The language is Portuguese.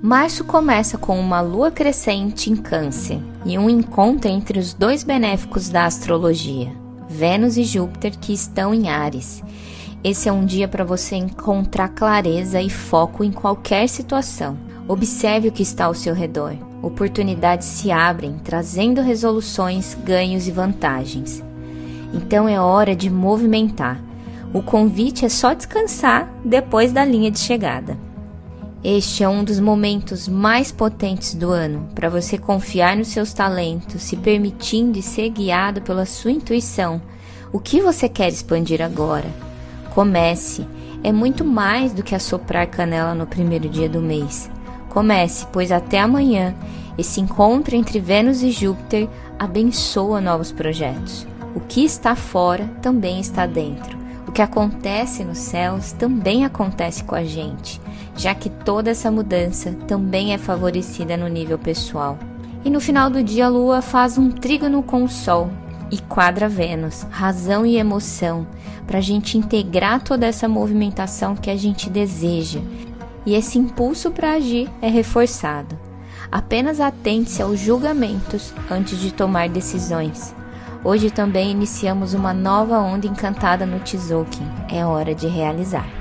Março começa com uma lua crescente em Câncer e um encontro entre os dois benéficos da astrologia, Vênus e Júpiter, que estão em Ares. Esse é um dia para você encontrar clareza e foco em qualquer situação. Observe o que está ao seu redor. Oportunidades se abrem, trazendo resoluções, ganhos e vantagens. Então é hora de movimentar. O convite é só descansar depois da linha de chegada. Este é um dos momentos mais potentes do ano para você confiar nos seus talentos, se permitindo e ser guiado pela sua intuição. O que você quer expandir agora? Comece. É muito mais do que assoprar canela no primeiro dia do mês. Comece, pois até amanhã esse encontro entre Vênus e Júpiter abençoa novos projetos. O que está fora também está dentro. O que acontece nos céus também acontece com a gente já que toda essa mudança também é favorecida no nível pessoal. E no final do dia, a Lua faz um trígono com o Sol e quadra Vênus, razão e emoção, para a gente integrar toda essa movimentação que a gente deseja. E esse impulso para agir é reforçado. Apenas atente-se aos julgamentos antes de tomar decisões. Hoje também iniciamos uma nova onda encantada no Tzolk'in. É hora de realizar.